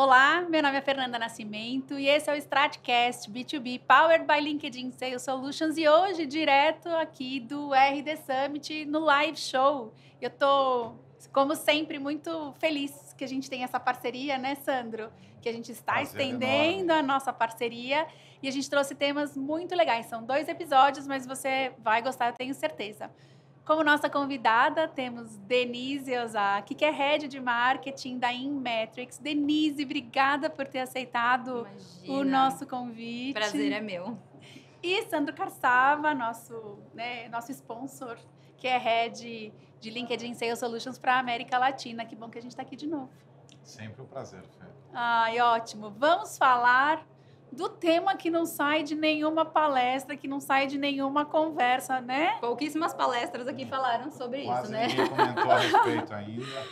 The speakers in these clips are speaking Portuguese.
Olá, meu nome é Fernanda Nascimento e esse é o Stratcast B2B Powered by LinkedIn Sales Solutions e hoje direto aqui do RD Summit no live show. Eu tô, como sempre, muito feliz que a gente tem essa parceria, né, Sandro? Que a gente está Prazer estendendo enorme. a nossa parceria e a gente trouxe temas muito legais. São dois episódios, mas você vai gostar, eu tenho certeza. Como nossa convidada, temos Denise Ozaki, que é Head de Marketing da Inmetrics. Denise, obrigada por ter aceitado Imagina. o nosso convite. Prazer é meu. E Sandro Carçava, nosso, né, nosso sponsor, que é Head de LinkedIn Sales Solutions para a América Latina. Que bom que a gente está aqui de novo. Sempre um prazer, Fê. Ai, ótimo. Vamos falar do tema que não sai de nenhuma palestra, que não sai de nenhuma conversa, né? Pouquíssimas palestras aqui falaram sobre Quase isso, né? Ninguém comentou a respeito ainda.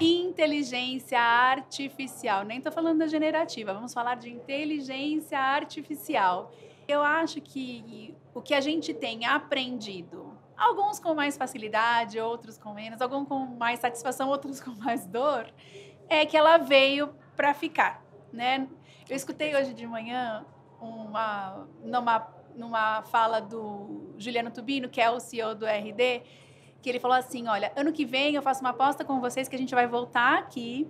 Inteligência artificial. Nem estou falando da generativa, vamos falar de inteligência artificial. Eu acho que o que a gente tem aprendido, alguns com mais facilidade, outros com menos, alguns com mais satisfação, outros com mais dor, é que ela veio para ficar, né? Eu escutei hoje de manhã uma, numa, numa fala do Juliano Tubino, que é o CEO do RD, que ele falou assim: olha, ano que vem eu faço uma aposta com vocês que a gente vai voltar aqui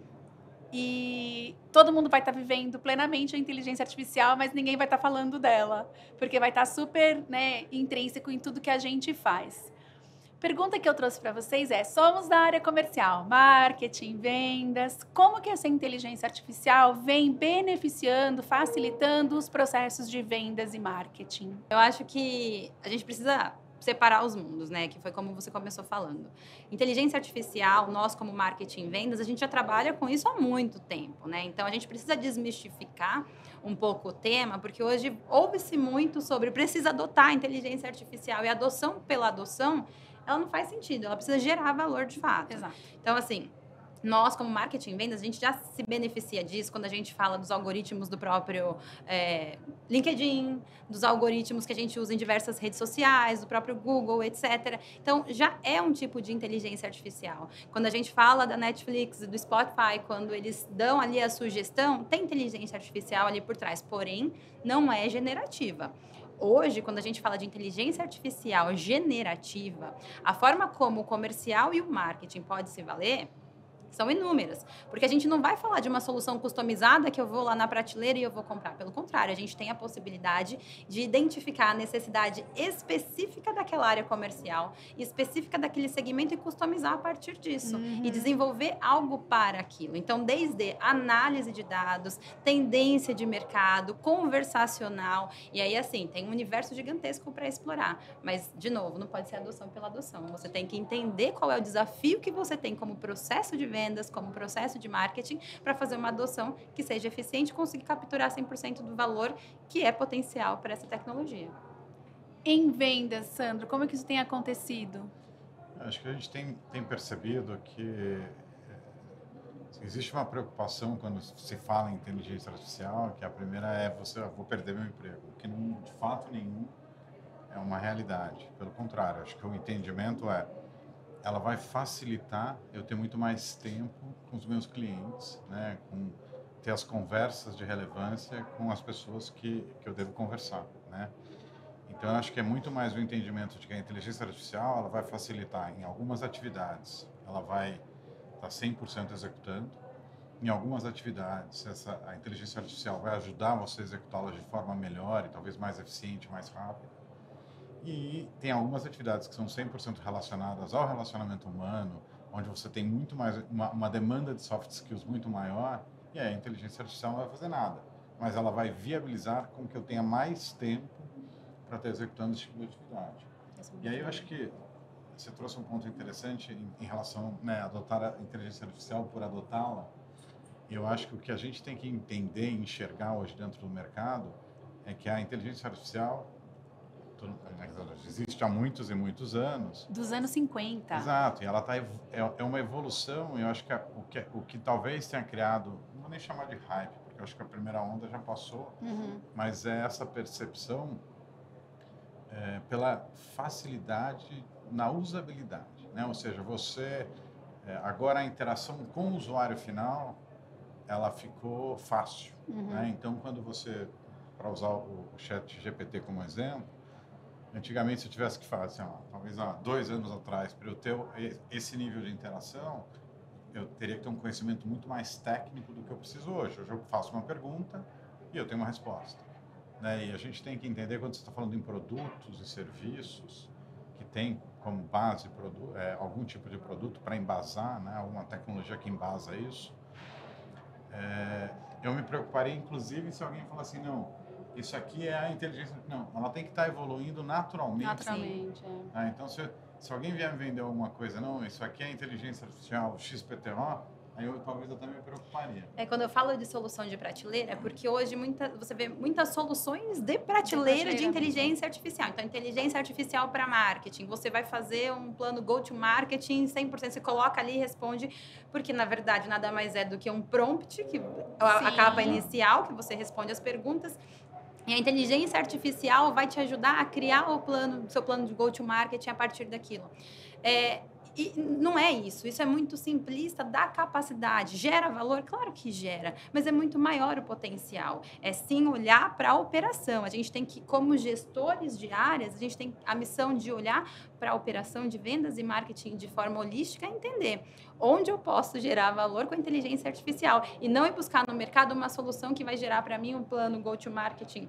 e todo mundo vai estar vivendo plenamente a inteligência artificial, mas ninguém vai estar falando dela, porque vai estar super né, intrínseco em tudo que a gente faz. Pergunta que eu trouxe para vocês é: somos da área comercial, marketing, vendas. Como que essa inteligência artificial vem beneficiando, facilitando os processos de vendas e marketing? Eu acho que a gente precisa separar os mundos, né? Que foi como você começou falando. Inteligência artificial, nós como marketing e vendas, a gente já trabalha com isso há muito tempo, né? Então a gente precisa desmistificar um pouco o tema, porque hoje ouve-se muito sobre precisa adotar a inteligência artificial e a adoção pela adoção ela não faz sentido. Ela precisa gerar valor de fato. Exato. Então, assim, nós, como marketing vendas, a gente já se beneficia disso quando a gente fala dos algoritmos do próprio é, LinkedIn, dos algoritmos que a gente usa em diversas redes sociais, do próprio Google, etc. Então, já é um tipo de inteligência artificial. Quando a gente fala da Netflix do Spotify, quando eles dão ali a sugestão, tem inteligência artificial ali por trás, porém, não é generativa hoje, quando a gente fala de inteligência artificial generativa, a forma como o comercial e o marketing pode se valer são inúmeras. Porque a gente não vai falar de uma solução customizada que eu vou lá na prateleira e eu vou comprar. Pelo contrário, a gente tem a possibilidade de identificar a necessidade específica daquela área comercial, específica daquele segmento e customizar a partir disso. Uhum. E desenvolver algo para aquilo. Então, desde análise de dados, tendência de mercado, conversacional. E aí, assim, tem um universo gigantesco para explorar. Mas, de novo, não pode ser adoção pela adoção. Você tem que entender qual é o desafio que você tem como processo de venda vendas, como processo de marketing, para fazer uma adoção que seja eficiente e conseguir capturar 100% do valor que é potencial para essa tecnologia. Em vendas, Sandro, como é que isso tem acontecido? Acho que a gente tem, tem percebido que eh, existe uma preocupação quando se fala em inteligência artificial, que a primeira é você, vou perder meu emprego, que não, de fato nenhum é uma realidade. Pelo contrário, acho que o entendimento é ela vai facilitar eu ter muito mais tempo com os meus clientes, né, com ter as conversas de relevância com as pessoas que, que eu devo conversar, né? Então, eu acho que é muito mais o entendimento de que a inteligência artificial ela vai facilitar em algumas atividades, ela vai estar tá 100% executando. Em algumas atividades, essa, a inteligência artificial vai ajudar você a executá-las de forma melhor e talvez mais eficiente, mais rápida. E tem algumas atividades que são 100% relacionadas ao relacionamento humano, onde você tem muito mais uma, uma, demanda de soft skills muito maior, e a inteligência artificial não vai fazer nada, mas ela vai viabilizar com que eu tenha mais tempo para estar executando esse tipo de atividade. E aí eu acho que você trouxe um ponto interessante em, em relação né, a adotar a inteligência artificial por adotá-la. Eu acho que o que a gente tem que entender e enxergar hoje dentro do mercado é que a inteligência artificial existe há muitos e muitos anos. Dos anos 50. Exato, e ela tá, é, é uma evolução, e eu acho que a, o, que o que talvez tenha criado, não vou nem chamar de hype, porque eu acho que a primeira onda já passou, uhum. mas é essa percepção é, pela facilidade na usabilidade, né? ou seja, você, é, agora a interação com o usuário final, ela ficou fácil. Uhum. Né? Então, quando você, para usar o chat GPT como exemplo, antigamente se eu tivesse que fazer, assim, talvez há dois anos atrás, para eu ter esse nível de interação, eu teria que ter um conhecimento muito mais técnico do que eu preciso hoje. Hoje eu faço uma pergunta e eu tenho uma resposta. Né? E a gente tem que entender, quando você está falando em produtos e serviços, que tem como base é, algum tipo de produto para embasar, né? alguma tecnologia que embasa isso, é, eu me preocuparia, inclusive, se alguém falar assim, não, isso aqui é a inteligência... Não, ela tem que estar tá evoluindo naturalmente. Naturalmente, é. Ah, então, se, se alguém vier me vender alguma coisa, não, isso aqui é inteligência artificial XPTO, Aí eu talvez até me preocuparia. É quando eu falo de solução de prateleira, é porque hoje muita, você vê muitas soluções de prateleira de, de inteligência artificial. Então, inteligência artificial para marketing. Você vai fazer um plano go-to-marketing 100%, você coloca ali e responde, porque na verdade nada mais é do que um prompt, que a, a capa inicial, que você responde as perguntas. E a inteligência artificial vai te ajudar a criar o plano, seu plano de go-to-marketing a partir daquilo. É, e não é isso, isso é muito simplista da capacidade. Gera valor? Claro que gera, mas é muito maior o potencial. É sim olhar para a operação. A gente tem que, como gestores de áreas, a gente tem a missão de olhar para a operação de vendas e marketing de forma holística e entender onde eu posso gerar valor com a inteligência artificial e não ir buscar no mercado uma solução que vai gerar para mim um plano go-to-marketing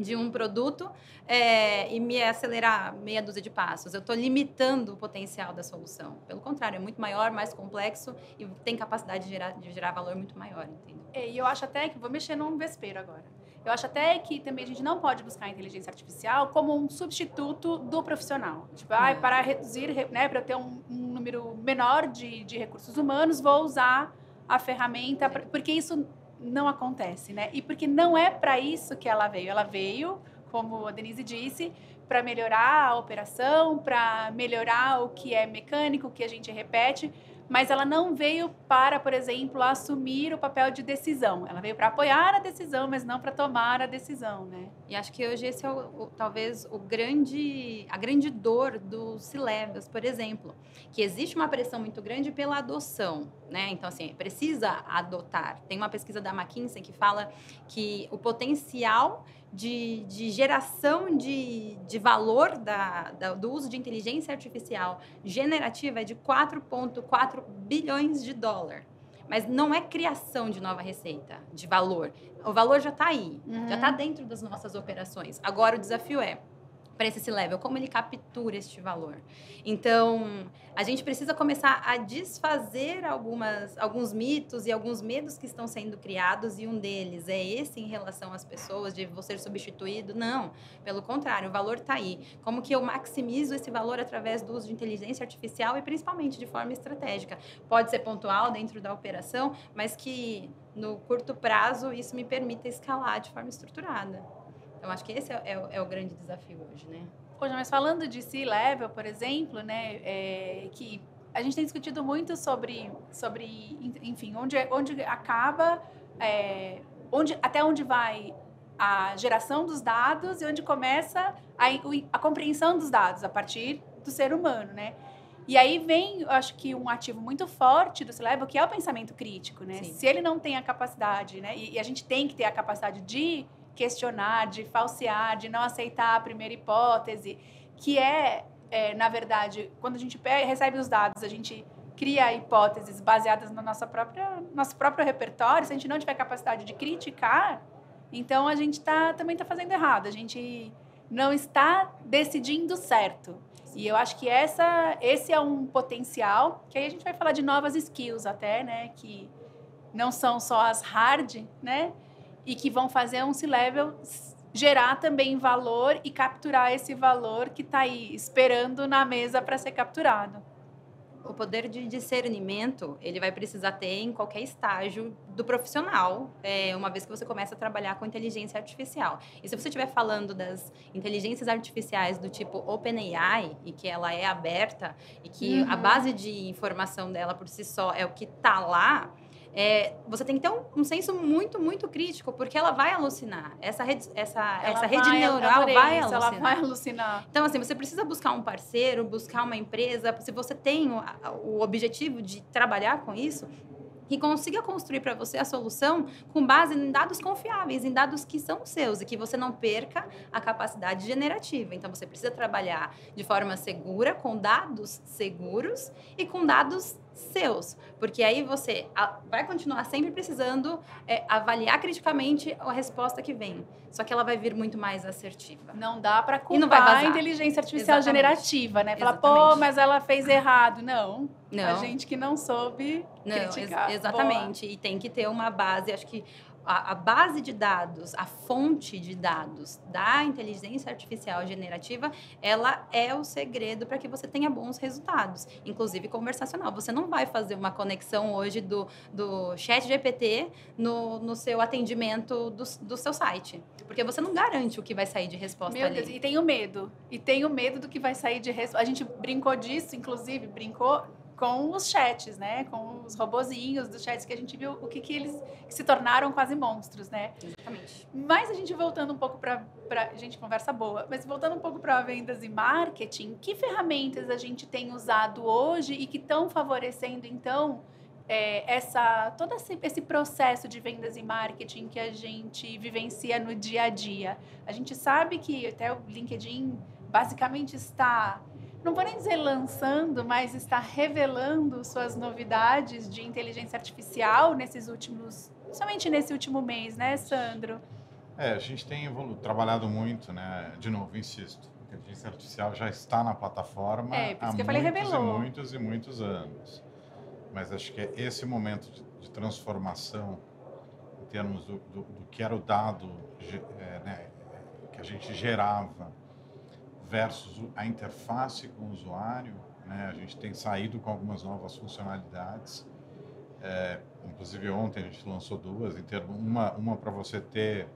de um produto é, e me acelerar meia dúzia de passos. Eu estou limitando o potencial da solução. Pelo contrário, é muito maior, mais complexo e tem capacidade de gerar, de gerar valor muito maior, entendeu? É, e eu acho até que, vou mexer num vespeiro agora. Eu acho até que também a gente não pode buscar a inteligência artificial como um substituto do profissional. Tipo, ah, para reduzir, né, para eu ter um, um número menor de, de recursos humanos, vou usar a ferramenta, porque isso não acontece, né? E porque não é para isso que ela veio. Ela veio, como a Denise disse, para melhorar a operação, para melhorar o que é mecânico, o que a gente repete, mas ela não veio para, por exemplo, assumir o papel de decisão. Ela veio para apoiar a decisão, mas não para tomar a decisão, né? E acho que hoje esse é o, o, talvez o grande, a grande dor dos Cilevas, por exemplo, que existe uma pressão muito grande pela adoção, né? Então assim, precisa adotar. Tem uma pesquisa da McKinsey que fala que o potencial de, de geração de, de valor da, da, do uso de inteligência artificial generativa é de 4,4 bilhões de dólar. Mas não é criação de nova receita, de valor. O valor já está aí, uhum. já está dentro das nossas operações. Agora o desafio é para esse level, como ele captura este valor. Então, a gente precisa começar a desfazer algumas, alguns mitos e alguns medos que estão sendo criados, e um deles é esse em relação às pessoas, de você ser substituído. Não, pelo contrário, o valor está aí. Como que eu maximizo esse valor através do uso de inteligência artificial e principalmente de forma estratégica? Pode ser pontual dentro da operação, mas que no curto prazo isso me permita escalar de forma estruturada. Então, acho que esse é, é, é o grande desafio hoje, né? Poxa, mas falando de C-Level, por exemplo, né, é, que a gente tem discutido muito sobre, sobre enfim, onde, onde acaba, é, onde, até onde vai a geração dos dados e onde começa a, a compreensão dos dados a partir do ser humano, né? E aí vem, eu acho que um ativo muito forte do C-Level, que é o pensamento crítico, né? Sim. Se ele não tem a capacidade, né? E, e, a gente tem que ter a capacidade de questionar, de falsear, de não aceitar a primeira hipótese, que é, é na verdade, quando a gente recebe os dados, a gente cria hipóteses baseadas no nossa própria, nosso próprio repertório, se a gente não tiver capacidade de criticar, então a gente tá, também está fazendo errado, a gente não está decidindo certo. E eu acho que essa, esse é um potencial, que aí a gente vai falar de novas skills até, né, que não são só as hard, né, e que vão fazer um C-Level gerar também valor e capturar esse valor que está aí esperando na mesa para ser capturado. O poder de discernimento ele vai precisar ter em qualquer estágio do profissional, é, uma vez que você começa a trabalhar com inteligência artificial. E se você estiver falando das inteligências artificiais do tipo OpenAI e que ela é aberta e que uhum. a base de informação dela por si só é o que está lá, é, você tem que ter um, um, senso muito, muito crítico, porque ela vai alucinar. Essa rede, essa, essa rede vai, neural vai isso, alucinar. Ela vai alucinar. Então, assim, você precisa buscar um parceiro, buscar uma empresa. Se você tem o, o objetivo de trabalhar com isso, que consiga construir para você a solução com base em dados confiáveis, em dados que são seus e que você não perca a capacidade generativa. Então você precisa trabalhar de forma segura, com dados seguros e com dados seus, porque aí você vai continuar sempre precisando é, avaliar criticamente a resposta que vem. Só que ela vai vir muito mais assertiva. Não dá para culpar a inteligência artificial Exatamente. generativa, né? Falar, pô, mas ela fez errado. Não. não. A gente que não soube não, criticar. Ex exatamente. Boa. E tem que ter uma base. Acho que a, a, base de dados, a fonte de dados da inteligência artificial generativa, ela é o segredo para que você tenha bons resultados, inclusive conversacional. Você não vai fazer uma conexão hoje do, do chat GPT no, no seu atendimento do, do seu site, porque você não garante o que vai sair de resposta Meu ali. Deus, e tenho medo. E tenho medo do que vai sair de resposta. A gente brincou disso, inclusive, brincou com os chats, né? Com os robozinhos dos chats que a gente viu o que, que eles que se tornaram quase monstros, né? Exatamente. Mas a gente voltando um pouco para gente conversa boa, mas voltando um pouco para vendas e marketing, que ferramentas a gente tem usado hoje e que estão favorecendo então é, essa todo esse, esse processo de vendas e marketing que a gente vivencia no dia a dia? A gente sabe que até o LinkedIn basicamente está não vou nem dizer lançando, mas está revelando suas novidades de inteligência artificial nesses últimos, somente nesse último mês, né, Sandro? É, a gente tem evolu trabalhado muito, né? De novo, insisto, a inteligência artificial já está na plataforma é, há muitos falei, e muitos e muitos anos. Mas acho que é esse momento de, de transformação em termos do, do, do, que era o dado é, né, que a gente gerava versus a interface com o usuário, né? a gente tem saído com algumas novas funcionalidades. É, inclusive ontem a gente lançou duas, uma, uma para você ter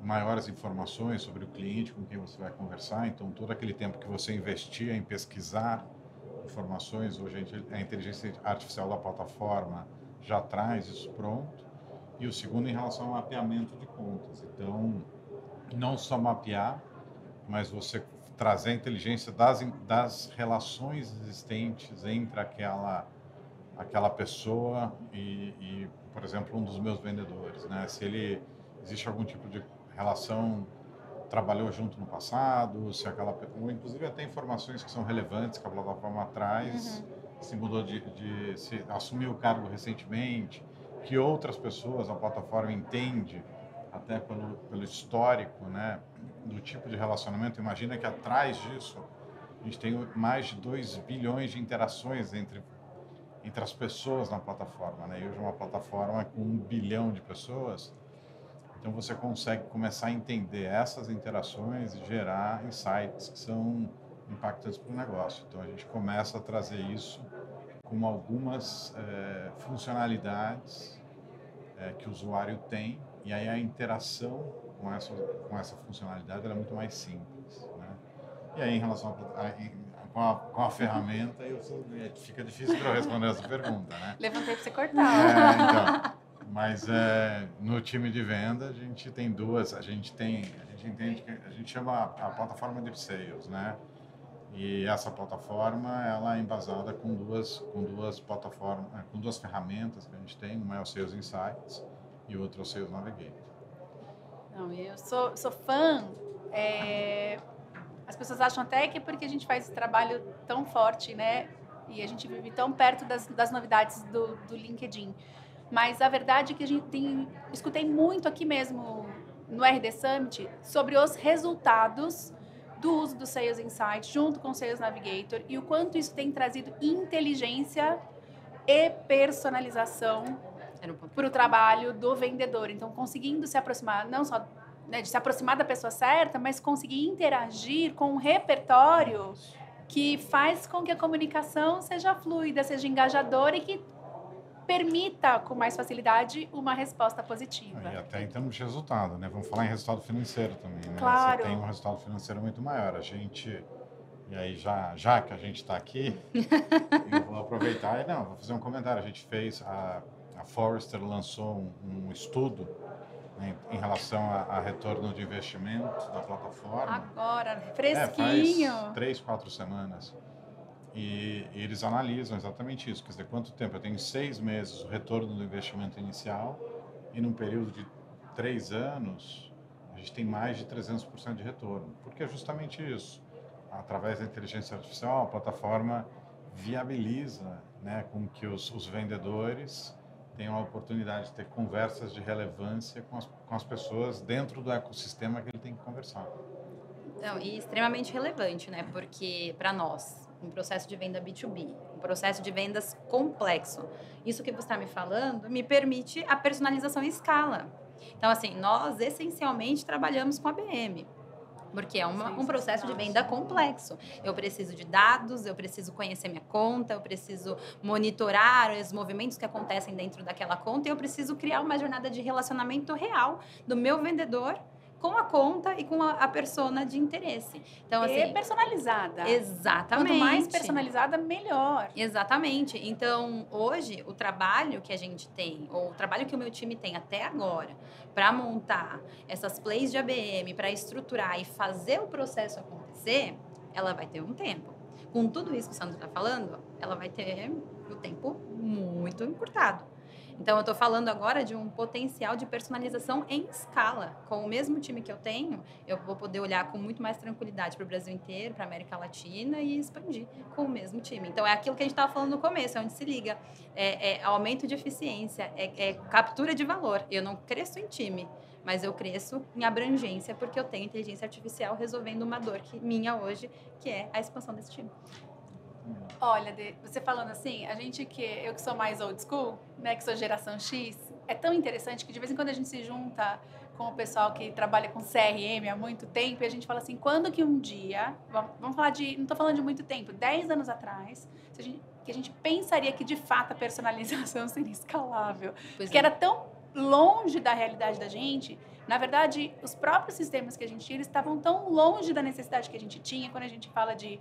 maiores informações sobre o cliente com quem você vai conversar. Então, todo aquele tempo que você investia em pesquisar informações, hoje a inteligência artificial da plataforma já traz isso pronto. E o segundo em relação ao mapeamento de contas. Então, não só mapear, mas você trazer a inteligência das, das relações existentes entre aquela aquela pessoa e, e, por exemplo, um dos meus vendedores, né? Se ele existe algum tipo de relação trabalhou junto no passado, se aquela ou inclusive até informações que são relevantes que a plataforma traz, uhum. se mudou de, de se assumiu o cargo recentemente, que outras pessoas a plataforma entende até pelo, pelo histórico, né? do tipo de relacionamento, imagina que atrás disso a gente tem mais de 2 bilhões de interações entre, entre as pessoas na plataforma. Né? E hoje é uma plataforma com um bilhão de pessoas, então você consegue começar a entender essas interações e gerar insights que são impactantes para o negócio. Então a gente começa a trazer isso com algumas é, funcionalidades é, que o usuário tem e aí a interação com essa, com essa funcionalidade é muito mais simples. Né? E aí, em relação a, a, com, a, com a ferramenta, eu é, fica difícil para eu responder essa pergunta. Né? Levantei para você cortar. É, então, mas é, no time de venda, a gente tem duas. A gente tem, a gente entende que a gente chama a, plataforma de sales, né? E essa plataforma ela é embasada com duas com duas plataformas, com duas ferramentas que a gente tem, uma é o Sales Insights e outra é o Sales Navigator. Não, eu sou, sou fã. É, as pessoas acham até que é porque a gente faz esse trabalho tão forte, né? E a gente vive tão perto das, das novidades do, do LinkedIn. Mas a verdade é que a gente tem. Escutei muito aqui mesmo no RD Summit sobre os resultados do uso do Sales Insight junto com o Sales Navigator e o quanto isso tem trazido inteligência e personalização para o trabalho do vendedor. Então, conseguindo se aproximar, não só né, de se aproximar da pessoa certa, mas conseguir interagir com um repertório que faz com que a comunicação seja fluida, seja engajadora e que permita com mais facilidade uma resposta positiva. E até em termos de resultado, né? Vamos falar em resultado financeiro também, né? Claro. Você tem um resultado financeiro muito maior. A gente e aí já já que a gente está aqui, eu vou aproveitar e não, vou fazer um comentário. A gente fez a a Forrester lançou um, um estudo né, em relação a, a, retorno de investimento da plataforma. Agora, fresquinho. É, três, quatro semanas. E, e, eles analisam exatamente isso. Quer dizer, quanto tempo? Eu tenho seis meses o retorno do investimento inicial e num período de três anos a gente tem mais de 300% de retorno. Porque é justamente isso. Através da inteligência artificial, a plataforma viabiliza né, com que os, os vendedores tenham a oportunidade de ter conversas de relevância com as, com as pessoas dentro do ecossistema que ele tem que conversar. Então, e extremamente relevante, né? Porque para nós, um processo de venda B2B, um processo de vendas complexo, isso que você está me falando me permite a personalização em escala. Então, assim, nós essencialmente trabalhamos com a BM. Porque é uma, um processo de venda complexo. Eu preciso de dados, eu preciso conhecer minha conta, eu preciso monitorar os movimentos que acontecem dentro daquela conta e eu preciso criar uma jornada de relacionamento real do meu vendedor com a conta e com a, a persona de interesse. Então, assim, e personalizada. Exatamente. Quanto mais personalizada, melhor. Exatamente. Então, hoje, o trabalho que a gente tem, ou o trabalho que o meu time tem até agora, para montar essas plays de ABM, para estruturar e fazer o processo acontecer, ela vai ter um tempo. Com tudo isso que o Sandro está falando, ela vai ter o tempo muito encurtado. Então, eu estou falando agora de um potencial de personalização em escala. Com o mesmo time que eu tenho, eu vou poder olhar com muito mais tranquilidade para o Brasil inteiro, para a América Latina e expandir com o mesmo time. Então, é aquilo que a gente estava falando no começo, é onde se liga. É, é aumento de eficiência, é, é captura de valor. Eu não cresço em time, mas eu cresço em abrangência porque eu tenho inteligência artificial resolvendo uma dor que, minha hoje, que é a expansão desse time. Olha, você falando assim, a gente que eu que sou mais old school, né, que sou geração X, é tão interessante que de vez em quando a gente se junta com o pessoal que trabalha com CRM há muito tempo e a gente fala assim, quando que um dia, vamos, falar de, não estou falando de muito tempo, 10 anos atrás, a gente, que a gente pensaria que de fato a personalização seria escalável, pois que é. era tão longe da realidade da gente, na verdade, os próprios sistemas que a gente tinha, eles estavam tão longe da necessidade que a gente tinha quando a gente fala de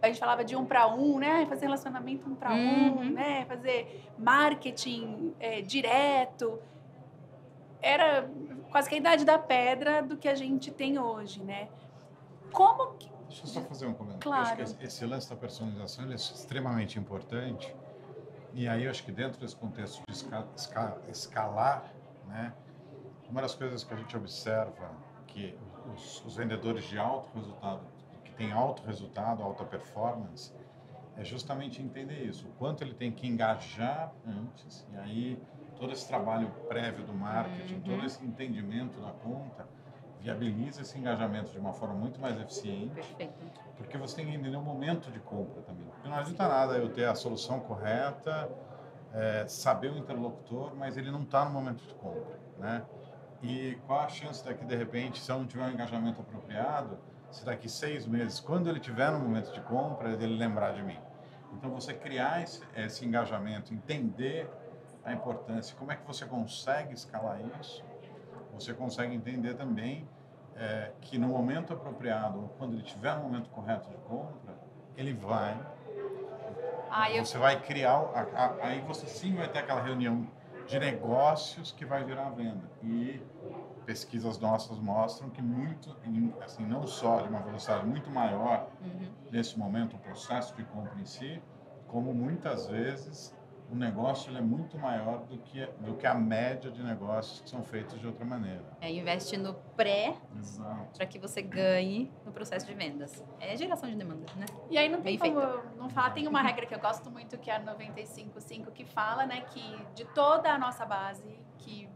a gente falava de um para um, né? Fazer relacionamento um para uhum. um, né? Fazer marketing é, direto. Era quase que a idade da pedra do que a gente tem hoje, né? Como que... Deixa eu só fazer um comentário. Claro. Eu acho que esse lance da personalização é extremamente importante. E aí eu acho que dentro desse contexto de escalar, né? Uma das coisas que a gente observa que os, os vendedores de alto resultado tem alto resultado, alta performance, é justamente entender isso, o quanto ele tem que engajar antes, e aí todo esse trabalho prévio do marketing, uhum. todo esse entendimento da conta, viabiliza esse engajamento de uma forma muito mais eficiente, Perfeito. porque você tem que entender o momento de compra também. Porque não adianta nada eu ter a solução correta, é, saber o interlocutor, mas ele não está no momento de compra, né? E qual a chance daqui, de repente, se eu não tiver um engajamento apropriado, se daqui seis meses, quando ele tiver no momento de compra, ele lembrar de mim. Então, você criar esse, esse engajamento, entender a importância, como é que você consegue escalar isso, você consegue entender também é, que no momento apropriado, quando ele tiver no momento correto de compra, ele vai. Ah, você eu... vai criar, a, a, aí você sim vai ter aquela reunião de negócios que vai virar venda. E pesquisas nossas mostram que muito, assim, não só de uma velocidade muito maior uhum. nesse momento o processo de compra em si, como muitas vezes o negócio ele é muito maior do que do que a média de negócios que são feitos de outra maneira. É investir no pré para que você ganhe no processo de vendas. É geração de demanda, né? E aí não tem Bem como feito. não falar, tem uma regra que eu gosto muito que é a 955 que fala, né, que de toda a nossa base que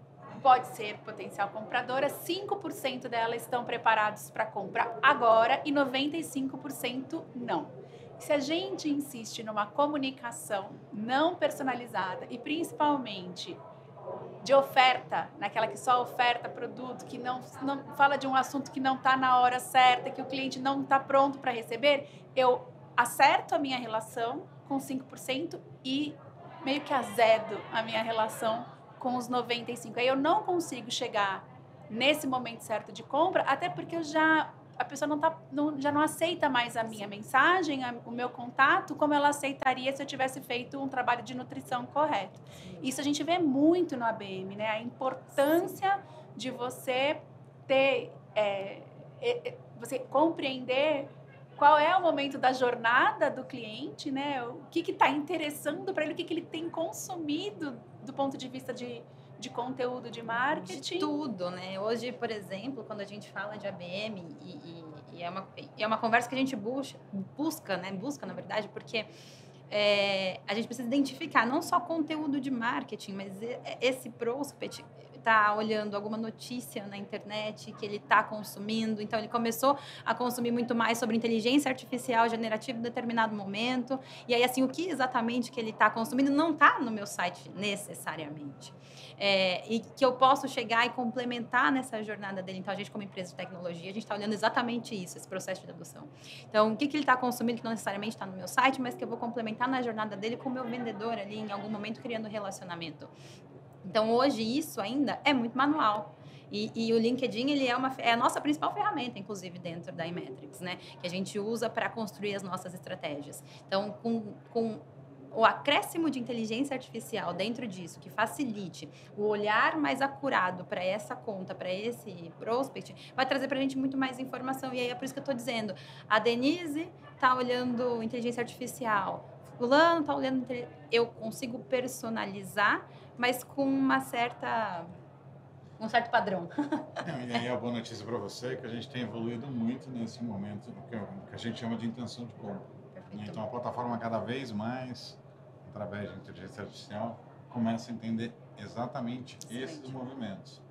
pode ser potencial compradora, 5% delas estão preparados para compra agora e 95% não. Se a gente insiste numa comunicação não personalizada e principalmente de oferta, naquela que só oferta produto, que não, não fala de um assunto que não está na hora certa, que o cliente não está pronto para receber, eu acerto a minha relação com 5% e meio que azedo a minha relação com os 95. Aí eu não consigo chegar nesse momento certo de compra, até porque eu já a pessoa não tá, não, já não aceita mais a minha mensagem, a, o meu contato, como ela aceitaria se eu tivesse feito um trabalho de nutrição correto. Isso a gente vê muito no ABM, né? A importância de você ter, é, é, você compreender qual é o momento da jornada do cliente, né? O que está interessando para ele, o que, que ele tem consumido do ponto de vista de, de conteúdo de marketing. De tudo, né? Hoje, por exemplo, quando a gente fala de ABM, e, e, e é, uma, e é uma conversa que a gente busca, busca, né? Busca, na verdade, porque é, a gente precisa identificar não só conteúdo de marketing, mas esse prospect está olhando alguma notícia na internet que ele está consumindo. Então, ele começou a consumir muito mais sobre inteligência artificial generativa em determinado momento. E aí, assim, o que exatamente que ele está consumindo não está no meu site necessariamente. É, e que eu posso chegar e complementar nessa jornada dele. Então, a gente, como empresa de tecnologia, a gente está olhando exatamente isso, esse processo de adoção. Então, o que, que ele está consumindo que não necessariamente está no meu site, mas que eu vou complementar na jornada dele com o meu vendedor ali, em algum momento, criando relacionamento. Então, hoje, isso ainda é muito manual. E, e, o LinkedIn ele é, uma, é a nossa principal ferramenta, inclusive, dentro da Imetrics, né? Que a gente usa para construir as nossas estratégias. Então, com, com o acréscimo de inteligência artificial dentro disso, que facilite o olhar mais acurado para essa conta, para esse prospect, vai trazer para a gente muito mais informação. E aí é por isso que eu estou dizendo, a Denise está olhando inteligência artificial, fulano está olhando, eu consigo personalizar mas com uma certa um certo padrão. e aí a boa notícia para você é que a gente tem evoluído muito nesse momento, que a gente chama de intenção de compra. Perfeito. Então a plataforma cada vez mais, através de inteligência artificial, começa a entender exatamente Excelente. esses movimentos.